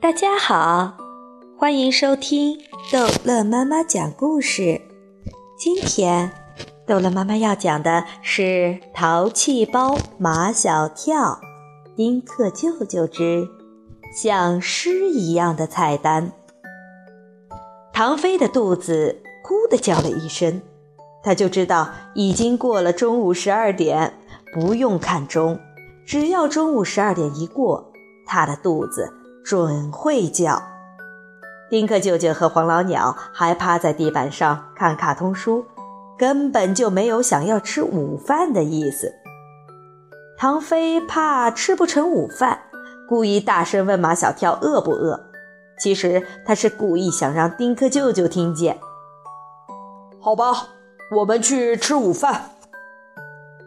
大家好，欢迎收听逗乐妈妈讲故事。今天逗乐妈妈要讲的是《淘气包马小跳》丁克舅舅之像诗一样的菜单。唐飞的肚子咕的叫了一声，他就知道已经过了中午十二点，不用看钟，只要中午十二点一过，他的肚子。准会叫。丁克舅舅和黄老鸟还趴在地板上看卡通书，根本就没有想要吃午饭的意思。唐飞怕吃不成午饭，故意大声问马小跳饿不饿。其实他是故意想让丁克舅舅听见。好吧，我们去吃午饭。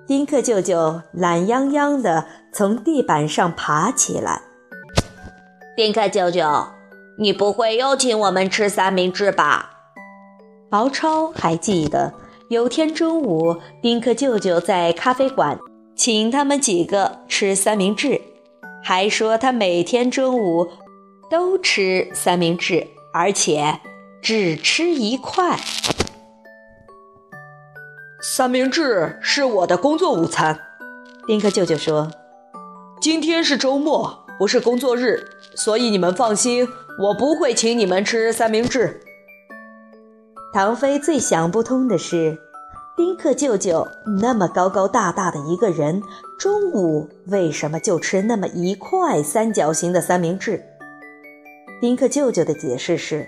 丁克舅舅懒洋洋地从地板上爬起来。丁克舅舅，你不会又请我们吃三明治吧？毛超还记得有天中午，丁克舅舅在咖啡馆请他们几个吃三明治，还说他每天中午都吃三明治，而且只吃一块。三明治是我的工作午餐，丁克舅舅说：“今天是周末。”不是工作日，所以你们放心，我不会请你们吃三明治。唐飞最想不通的是，丁克舅舅那么高高大大的一个人，中午为什么就吃那么一块三角形的三明治？丁克舅舅的解释是：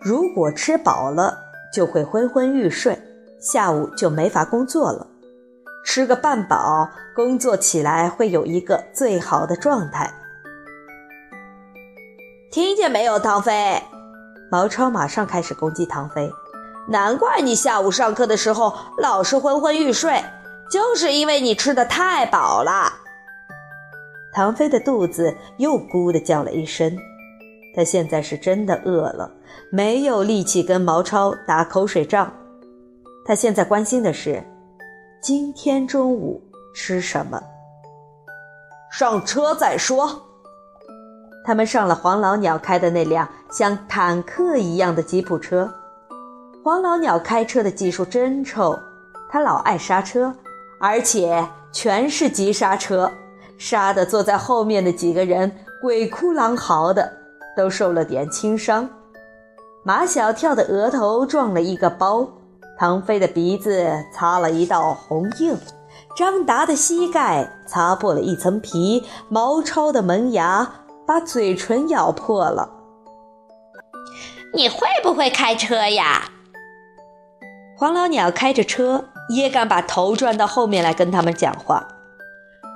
如果吃饱了，就会昏昏欲睡，下午就没法工作了。吃个半饱，工作起来会有一个最好的状态。听见没有，唐飞？毛超马上开始攻击唐飞。难怪你下午上课的时候老是昏昏欲睡，就是因为你吃的太饱了。唐飞的肚子又咕的叫了一声，他现在是真的饿了，没有力气跟毛超打口水仗。他现在关心的是。今天中午吃什么？上车再说。他们上了黄老鸟开的那辆像坦克一样的吉普车。黄老鸟开车的技术真臭，他老爱刹车，而且全是急刹车，刹得坐在后面的几个人鬼哭狼嚎的，都受了点轻伤。马小跳的额头撞了一个包。唐飞的鼻子擦了一道红印，张达的膝盖擦破了一层皮，毛超的门牙把嘴唇咬破了。你会不会开车呀？黄老鸟开着车也敢把头转到后面来跟他们讲话。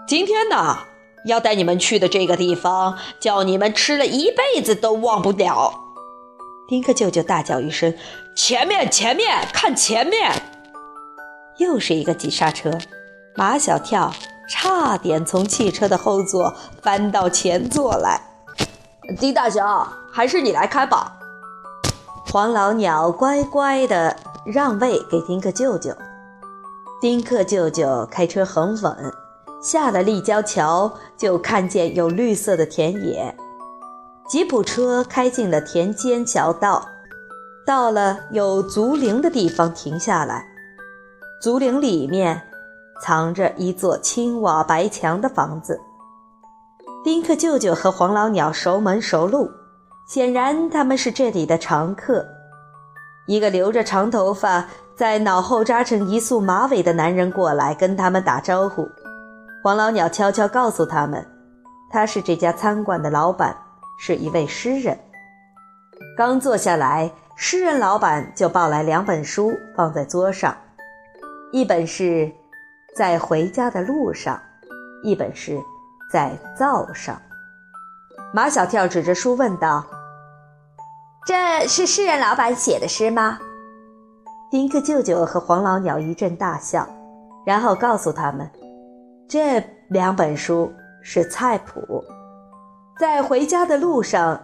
今天呢，要带你们去的这个地方，叫你们吃了一辈子都忘不了。丁克舅舅大叫一声：“前面，前面，看前面！”又是一个急刹车，马小跳差点从汽车的后座翻到前座来。丁大侠，还是你来开吧。黄老鸟乖乖地让位给丁克舅舅。丁克舅舅开车很稳，下了立交桥就看见有绿色的田野。吉普车开进了田间小道，到了有竹林的地方停下来。竹林里面藏着一座青瓦白墙的房子。丁克舅舅和黄老鸟熟门熟路，显然他们是这里的常客。一个留着长头发、在脑后扎成一束马尾的男人过来跟他们打招呼。黄老鸟悄悄告诉他们，他是这家餐馆的老板。是一位诗人，刚坐下来，诗人老板就抱来两本书放在桌上，一本是在回家的路上，一本是在灶上。马小跳指着书问道：“这是诗人老板写的诗吗？”丁克舅舅和黄老鸟一阵大笑，然后告诉他们：“这两本书是菜谱。”在回家的路上，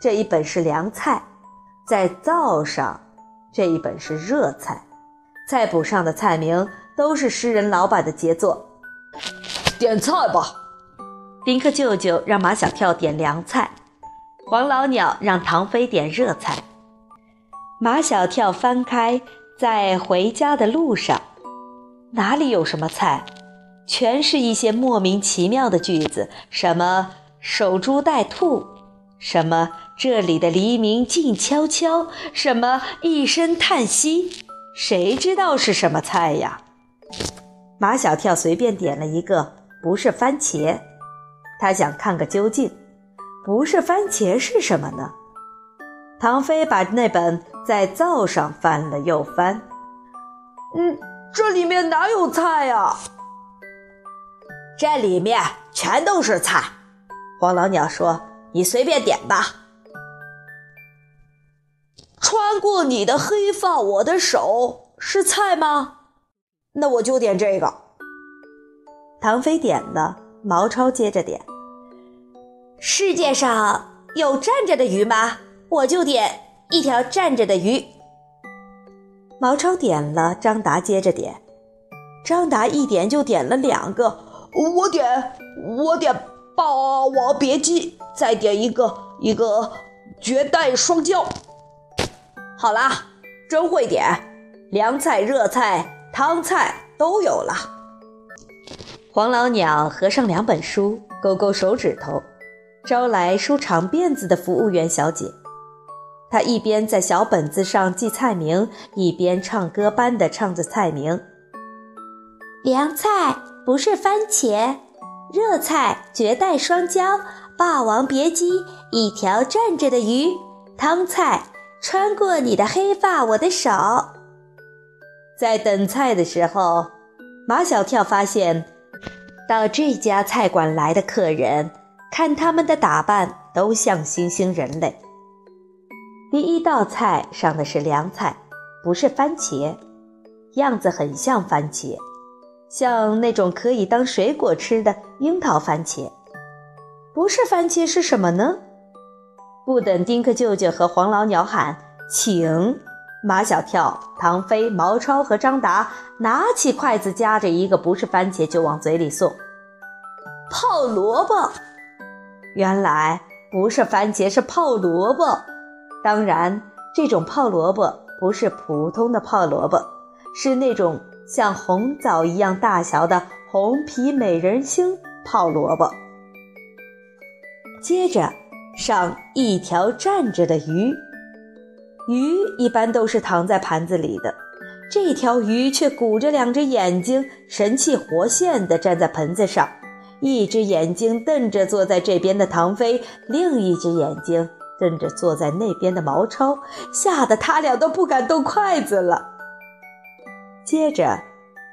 这一本是凉菜；在灶上，这一本是热菜。菜谱上的菜名都是诗人老板的杰作。点菜吧，丁克舅舅让马小跳点凉菜，黄老鸟让唐飞点热菜。马小跳翻开，在回家的路上，哪里有什么菜，全是一些莫名其妙的句子，什么守株待兔，什么这里的黎明静悄悄，什么一声叹息，谁知道是什么菜呀？马小跳随便点了一个，不是番茄，他想看个究竟，不是番茄是什么呢？唐飞把那本在灶上翻了又翻，嗯，这里面哪有菜呀？这里面全都是菜。黄老鸟说：“你随便点吧。”穿过你的黑发，我的手是菜吗？那我就点这个。唐飞点了，毛超接着点。世界上有站着的鱼吗？我就点一条站着的鱼。毛超点了，张达接着点。张达一点就点了两个。我点，我点《霸王别姬》，再点一个一个绝代双骄。好啦，真会点，凉菜、热菜。汤菜都有了。黄老鸟合上两本书，勾勾手指头，招来梳长辫子的服务员小姐。他一边在小本子上记菜名，一边唱歌般的唱着菜名：凉菜不是番茄，热菜绝代双骄，霸王别姬一条站着的鱼，汤菜穿过你的黑发我的手。在等菜的时候，马小跳发现，到这家菜馆来的客人，看他们的打扮都像新兴人类。第一道菜上的是凉菜，不是番茄，样子很像番茄，像那种可以当水果吃的樱桃番茄。不是番茄是什么呢？不等丁克舅舅和黄老鸟喊请。马小跳、唐飞、毛超和张达拿起筷子，夹着一个不是番茄就往嘴里送。泡萝卜，原来不是番茄，是泡萝卜。当然，这种泡萝卜不是普通的泡萝卜，是那种像红枣一样大小的红皮美人星泡萝卜。接着上一条站着的鱼。鱼一般都是躺在盘子里的，这条鱼却鼓着两只眼睛，神气活现地站在盆子上，一只眼睛瞪着坐在这边的唐飞，另一只眼睛瞪着坐在那边的毛超，吓得他俩都不敢动筷子了。接着，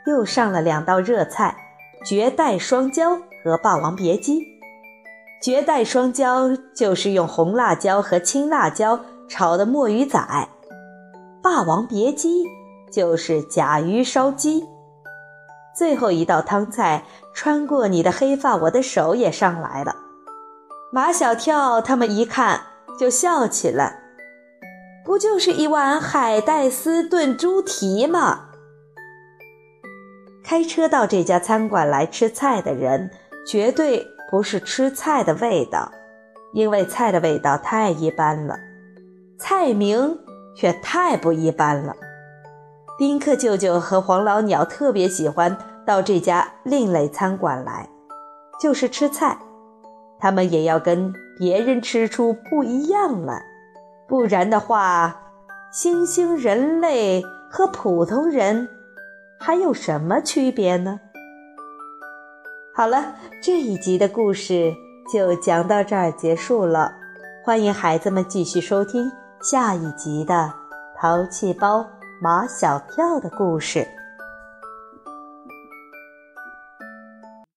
又上了两道热菜：绝代双骄和霸王别姬。绝代双骄就是用红辣椒和青辣椒。炒的墨鱼仔，《霸王别姬》就是甲鱼烧鸡。最后一道汤菜，穿过你的黑发，我的手也上来了。马小跳他们一看就笑起来，不就是一碗海带丝炖猪蹄吗？开车到这家餐馆来吃菜的人，绝对不是吃菜的味道，因为菜的味道太一般了。菜名却太不一般了。丁克舅舅和黄老鸟特别喜欢到这家另类餐馆来，就是吃菜，他们也要跟别人吃出不一样来，不然的话，新兴人类和普通人还有什么区别呢？好了，这一集的故事就讲到这儿结束了，欢迎孩子们继续收听。下一集的淘气包马小跳的故事。